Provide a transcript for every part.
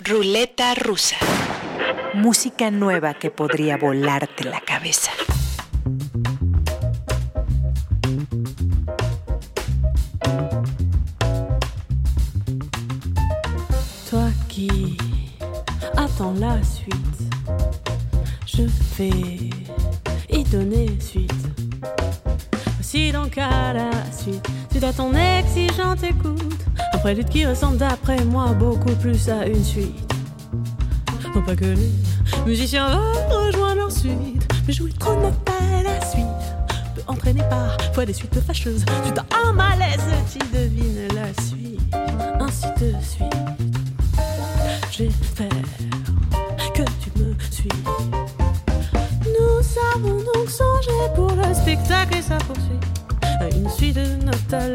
Ruleta rusa. Música nueva que podría volarte la cabeza. Toi qui attends la suite, je vais y donner suite. Voici donc à la suite, tu dois ton exigeante écoute. Prélude qui ressemble d'après moi beaucoup plus à une suite. Non pas que les musiciens veulent rejoindre leur suite, mais jouer trop ne pas la suite peut entraîner parfois des suites fâcheuses. Tu dois un malaise, tu devines la suite, ainsi de suite. J'espère que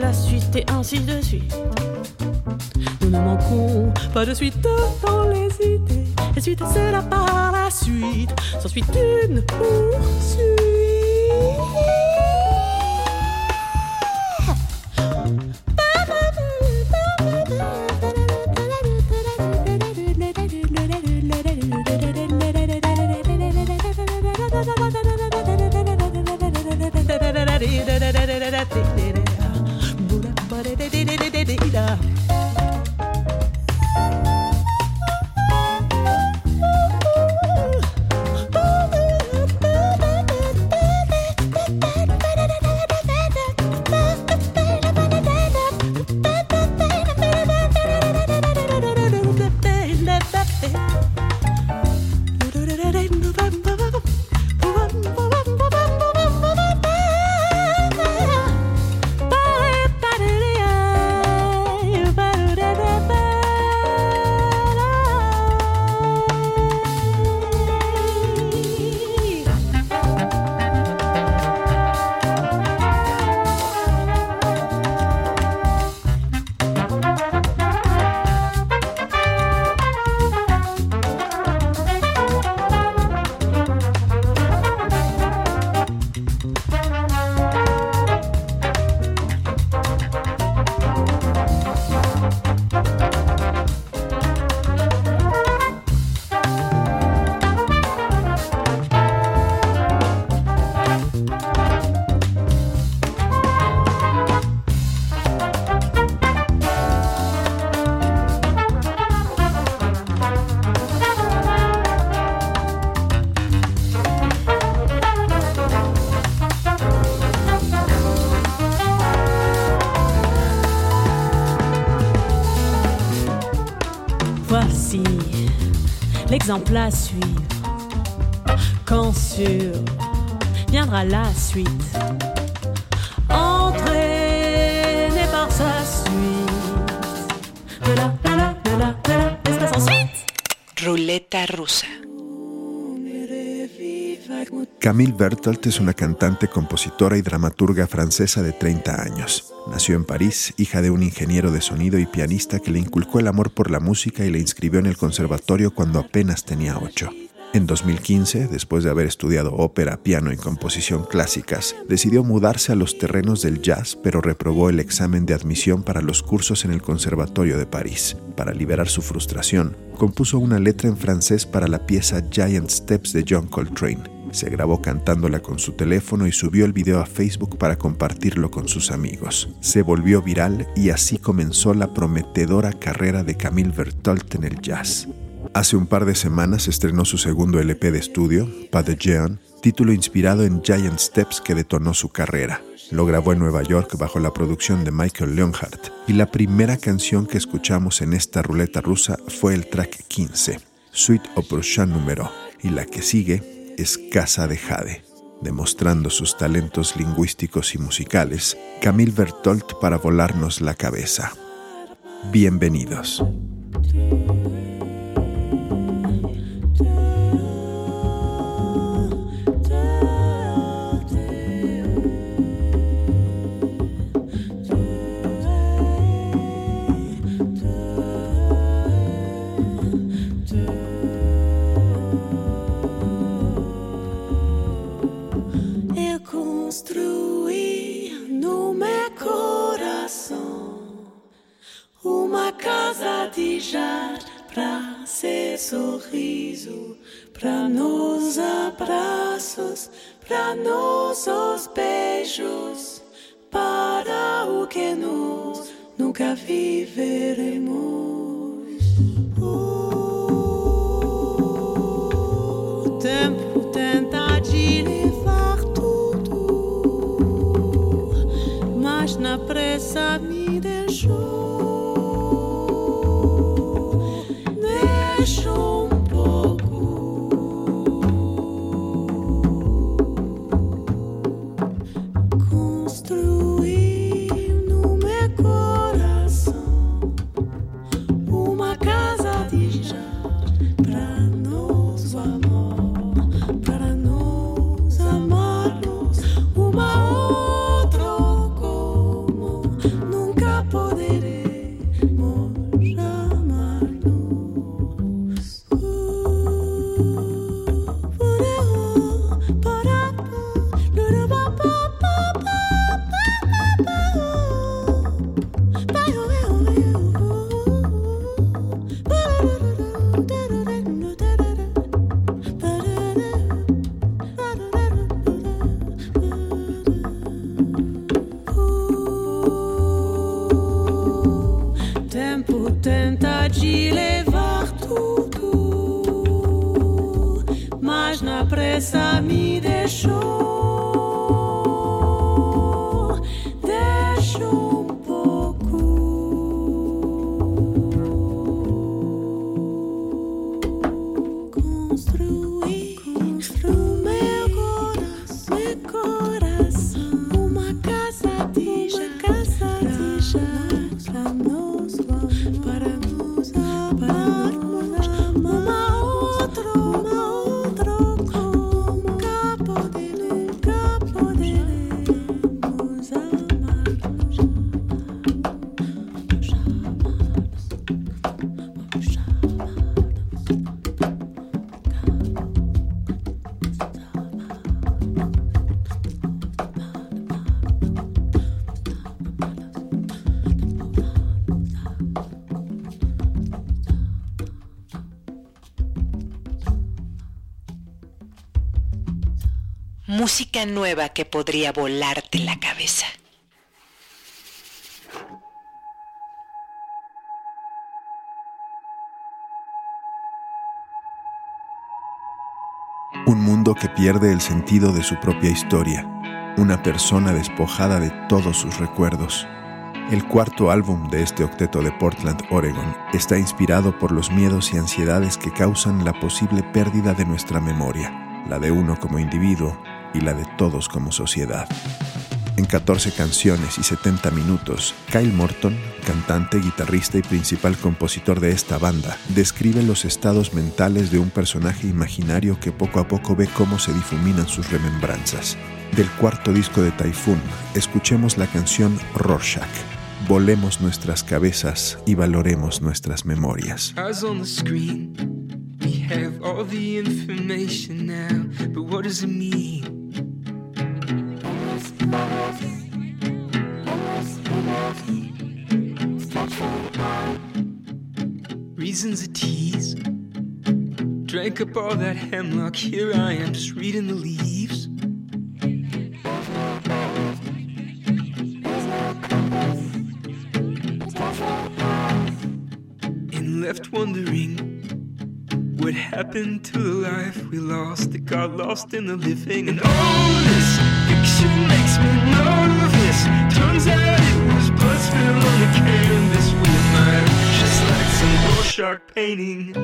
la suite et ainsi de suite. Nous ne manquons pas de suite dans les idées. Et suite c'est là par la suite. Sans suite une poursuite. L'exemple à suivre. Quand sur viendra la suite, entraîné par sa suite. De la, de la, de la, de la, espace ensuite. Ruleta rusa. Camille Bertolt es una cantante, compositora y dramaturga francesa de 30 años. Nació en París, hija de un ingeniero de sonido y pianista que le inculcó el amor por la música y le inscribió en el conservatorio cuando apenas tenía 8. En 2015, después de haber estudiado ópera, piano y composición clásicas, decidió mudarse a los terrenos del jazz, pero reprobó el examen de admisión para los cursos en el Conservatorio de París. Para liberar su frustración, compuso una letra en francés para la pieza Giant Steps de John Coltrane. Se grabó cantándola con su teléfono y subió el video a Facebook para compartirlo con sus amigos. Se volvió viral y así comenzó la prometedora carrera de Camille Bertolt en el jazz. Hace un par de semanas estrenó su segundo LP de estudio, Pas de título inspirado en Giant Steps que detonó su carrera. Lo grabó en Nueva York bajo la producción de Michael Leonhardt y la primera canción que escuchamos en esta ruleta rusa fue el track 15, Suite au prochain número, y la que sigue es Casa de Jade. Demostrando sus talentos lingüísticos y musicales, Camille Bertolt para volarnos la cabeza. Bienvenidos. besar me. Música nueva que podría volarte la cabeza. Un mundo que pierde el sentido de su propia historia, una persona despojada de todos sus recuerdos. El cuarto álbum de este octeto de Portland, Oregon, está inspirado por los miedos y ansiedades que causan la posible pérdida de nuestra memoria, la de uno como individuo y la de todos como sociedad. En 14 canciones y 70 minutos, Kyle Morton, cantante, guitarrista y principal compositor de esta banda, describe los estados mentales de un personaje imaginario que poco a poco ve cómo se difuminan sus remembranzas. Del cuarto disco de Typhoon, escuchemos la canción Rorschach. Volemos nuestras cabezas y valoremos nuestras memorias. A tease. Drank up all that hemlock. Here I am, just reading the leaves. And left wondering what happened to the life we lost. It got lost in the living, and all this fiction makes me nervous. Turns out it was blood spilled on the canvas Rorschach painting. The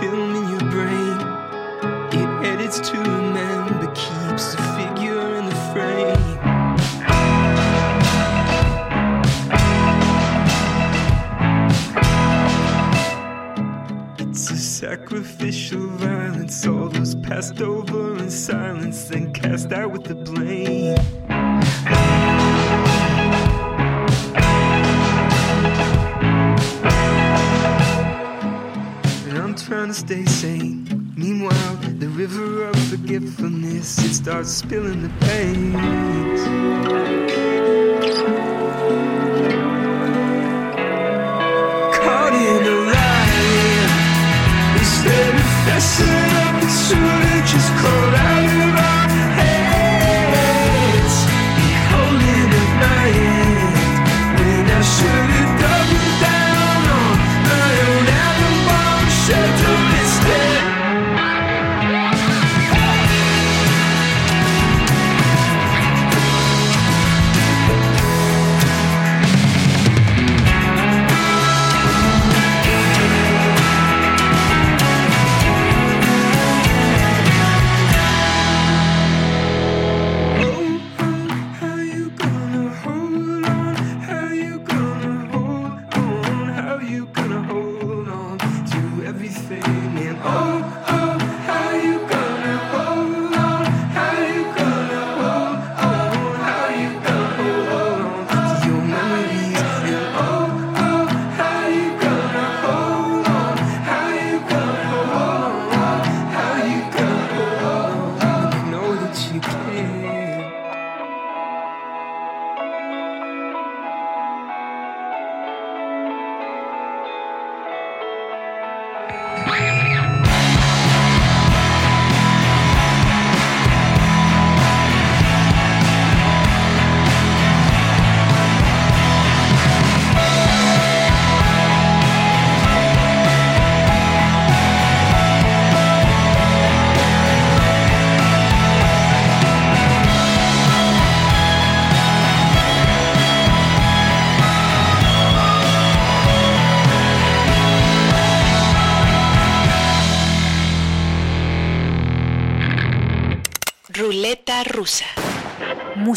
film in your brain, it edits to spilling the paint.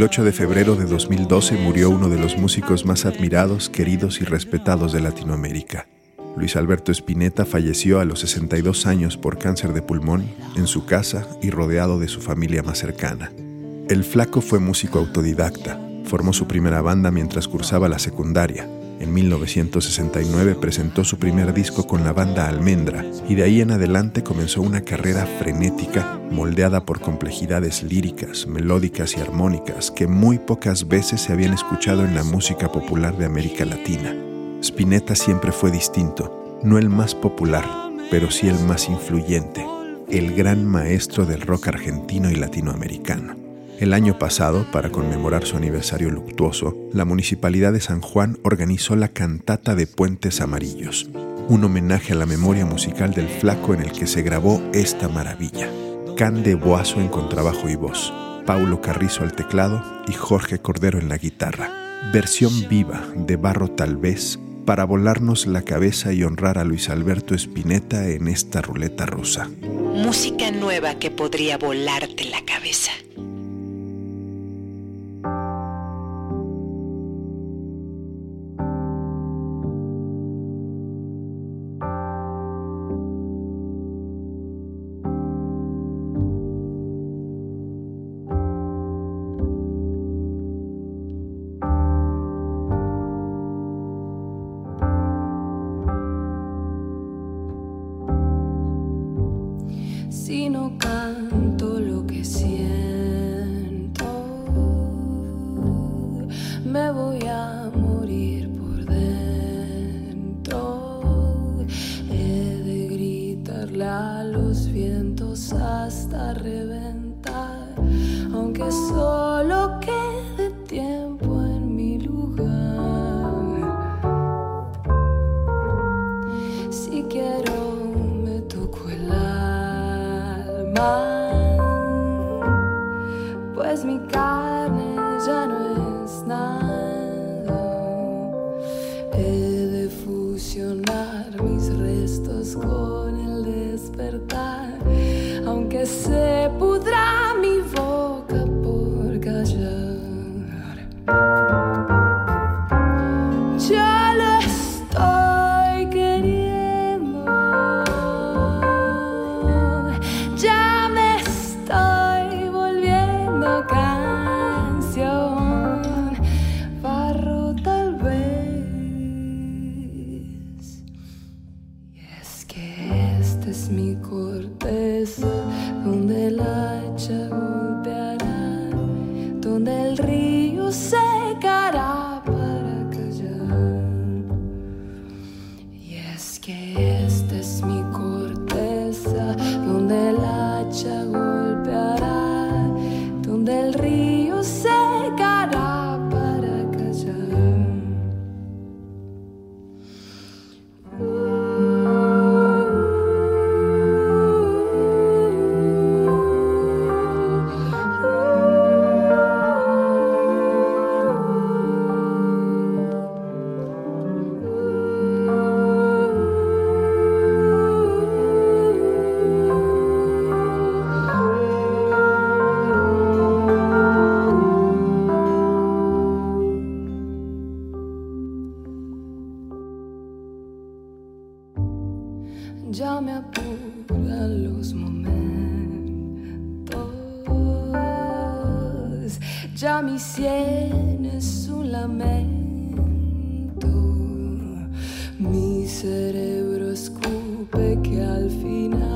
El 8 de febrero de 2012 murió uno de los músicos más admirados, queridos y respetados de Latinoamérica. Luis Alberto Spinetta falleció a los 62 años por cáncer de pulmón en su casa y rodeado de su familia más cercana. El flaco fue músico autodidacta. Formó su primera banda mientras cursaba la secundaria. En 1969 presentó su primer disco con la banda Almendra y de ahí en adelante comenzó una carrera frenética moldeada por complejidades líricas, melódicas y armónicas que muy pocas veces se habían escuchado en la música popular de América Latina. Spinetta siempre fue distinto, no el más popular, pero sí el más influyente, el gran maestro del rock argentino y latinoamericano. El año pasado, para conmemorar su aniversario luctuoso, la Municipalidad de San Juan organizó la Cantata de Puentes Amarillos, un homenaje a la memoria musical del flaco en el que se grabó esta maravilla, Cande Boazo en contrabajo y voz, Paulo Carrizo al teclado y Jorge Cordero en la guitarra. Versión viva de Barro Tal vez para volarnos la cabeza y honrar a Luis Alberto Spinetta en esta ruleta rusa. Música nueva que podría volarte la cabeza. Già pure allos momentos mi siene su lamento. Mi cerebro scupe che al final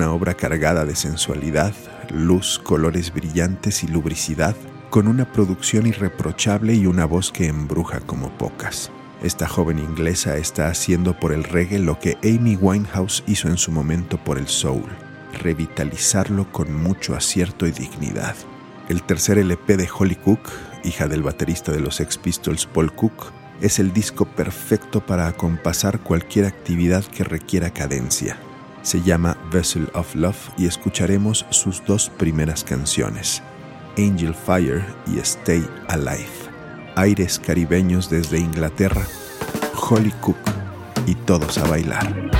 una obra cargada de sensualidad, luz, colores brillantes y lubricidad, con una producción irreprochable y una voz que embruja como pocas. Esta joven inglesa está haciendo por el reggae lo que Amy Winehouse hizo en su momento por el soul, revitalizarlo con mucho acierto y dignidad. El tercer LP de Holly Cook, hija del baterista de los Sex Pistols Paul Cook, es el disco perfecto para acompasar cualquier actividad que requiera cadencia. Se llama Vessel of Love y escucharemos sus dos primeras canciones, Angel Fire y Stay Alive aires caribeños desde Inglaterra, Holly Cook y todos a bailar.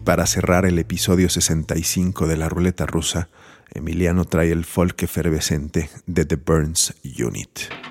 Para cerrar el episodio 65 de la ruleta rusa, Emiliano trae el folk efervescente de The Burns Unit.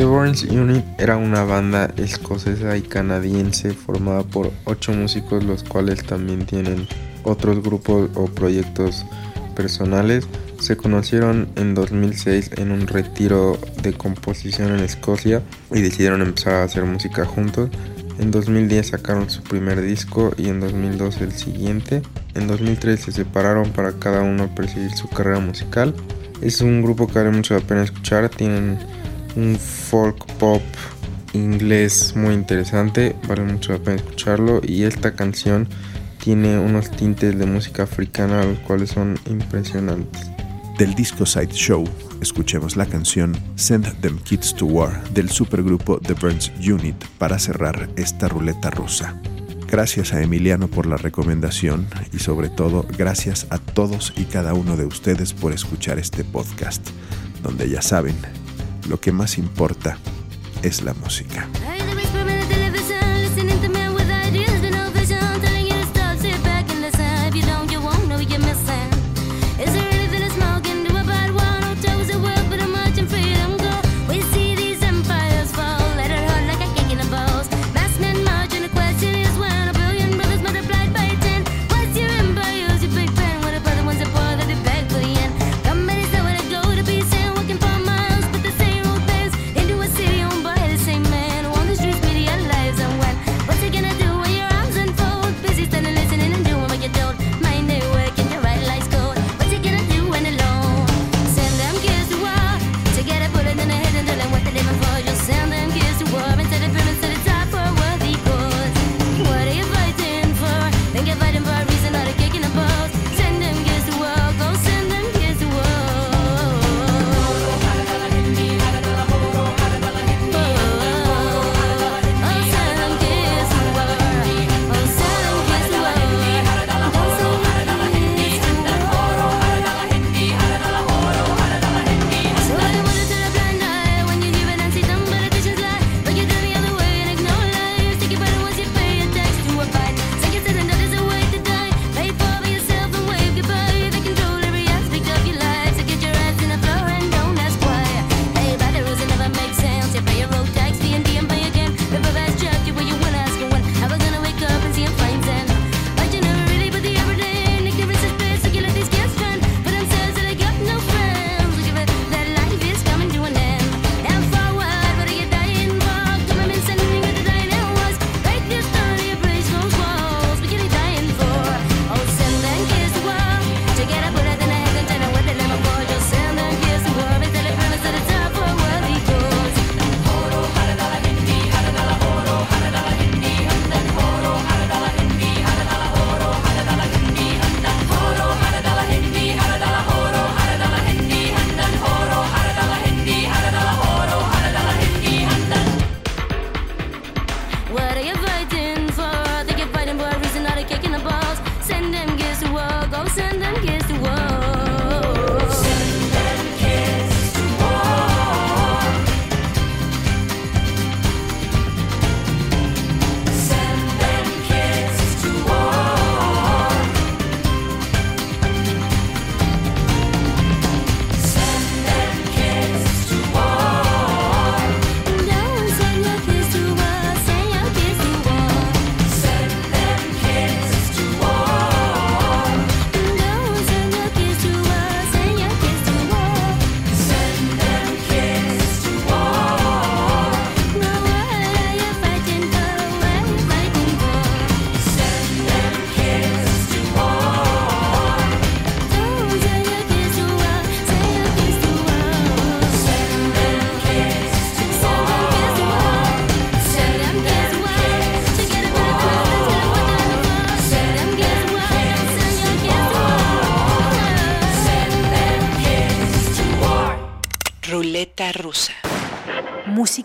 The Burns Unit era una banda escocesa y canadiense formada por ocho músicos, los cuales también tienen otros grupos o proyectos personales. Se conocieron en 2006 en un retiro de composición en Escocia y decidieron empezar a hacer música juntos. En 2010 sacaron su primer disco y en 2012 el siguiente. En 2003 se separaron para cada uno perseguir su carrera musical. Es un grupo que vale mucho la pena escuchar. Tienen un folk pop inglés muy interesante, vale mucho la pena escucharlo y esta canción tiene unos tintes de música africana los cuales son impresionantes. Del disco Side Show, escuchemos la canción Send Them Kids to War del supergrupo The Burns Unit para cerrar esta ruleta rusa. Gracias a Emiliano por la recomendación y sobre todo gracias a todos y cada uno de ustedes por escuchar este podcast, donde ya saben, lo que más importa es la música.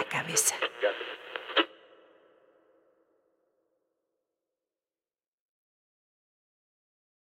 cabeza.